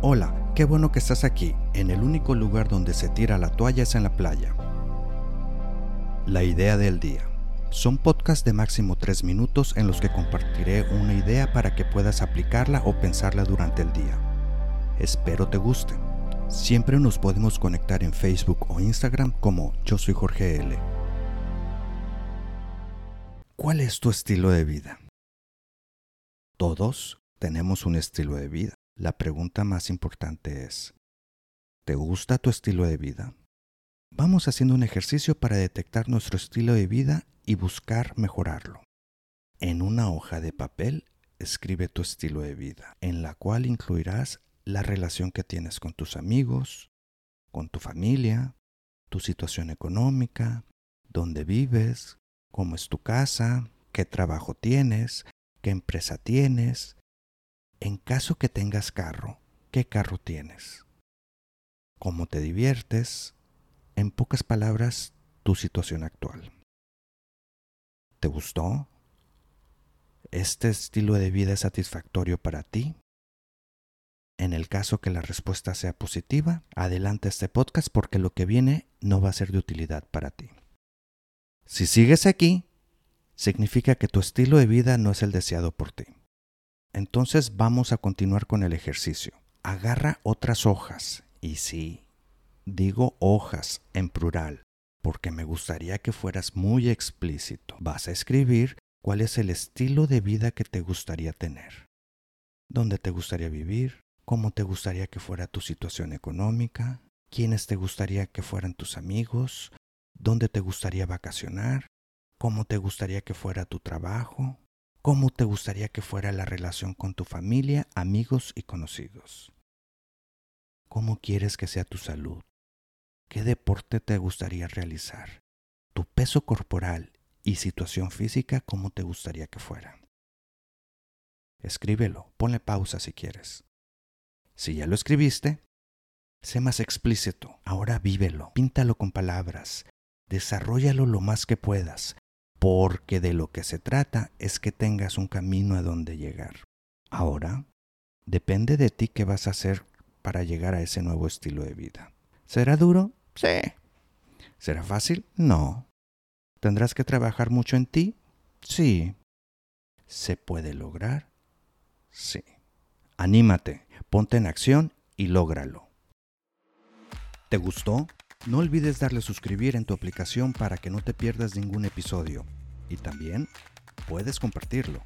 Hola, qué bueno que estás aquí, en el único lugar donde se tira la toalla es en la playa. La idea del día. Son podcasts de máximo 3 minutos en los que compartiré una idea para que puedas aplicarla o pensarla durante el día. Espero te guste. Siempre nos podemos conectar en Facebook o Instagram como Yo soy Jorge L. ¿Cuál es tu estilo de vida? Todos tenemos un estilo de vida. La pregunta más importante es, ¿te gusta tu estilo de vida? Vamos haciendo un ejercicio para detectar nuestro estilo de vida y buscar mejorarlo. En una hoja de papel escribe tu estilo de vida, en la cual incluirás la relación que tienes con tus amigos, con tu familia, tu situación económica, dónde vives, cómo es tu casa, qué trabajo tienes, qué empresa tienes, en caso que tengas carro, ¿qué carro tienes? ¿Cómo te diviertes? En pocas palabras, tu situación actual. ¿Te gustó? ¿Este estilo de vida es satisfactorio para ti? En el caso que la respuesta sea positiva, adelante este podcast porque lo que viene no va a ser de utilidad para ti. Si sigues aquí, significa que tu estilo de vida no es el deseado por ti. Entonces vamos a continuar con el ejercicio. Agarra otras hojas. Y sí, digo hojas en plural, porque me gustaría que fueras muy explícito. Vas a escribir cuál es el estilo de vida que te gustaría tener. ¿Dónde te gustaría vivir? ¿Cómo te gustaría que fuera tu situación económica? ¿Quiénes te gustaría que fueran tus amigos? ¿Dónde te gustaría vacacionar? ¿Cómo te gustaría que fuera tu trabajo? ¿Cómo te gustaría que fuera la relación con tu familia, amigos y conocidos? ¿Cómo quieres que sea tu salud? ¿Qué deporte te gustaría realizar? ¿Tu peso corporal y situación física cómo te gustaría que fuera? Escríbelo, ponle pausa si quieres. Si ya lo escribiste, sé más explícito. Ahora vívelo, píntalo con palabras, desarrollalo lo más que puedas, porque de lo que se trata es que tengas un camino a donde llegar. Ahora, depende de ti qué vas a hacer para llegar a ese nuevo estilo de vida. ¿Será duro? Sí. ¿Será fácil? No. ¿Tendrás que trabajar mucho en ti? Sí. ¿Se puede lograr? Sí. Anímate, ponte en acción y lógralo. ¿Te gustó? No olvides darle suscribir en tu aplicación para que no te pierdas ningún episodio. Y también puedes compartirlo.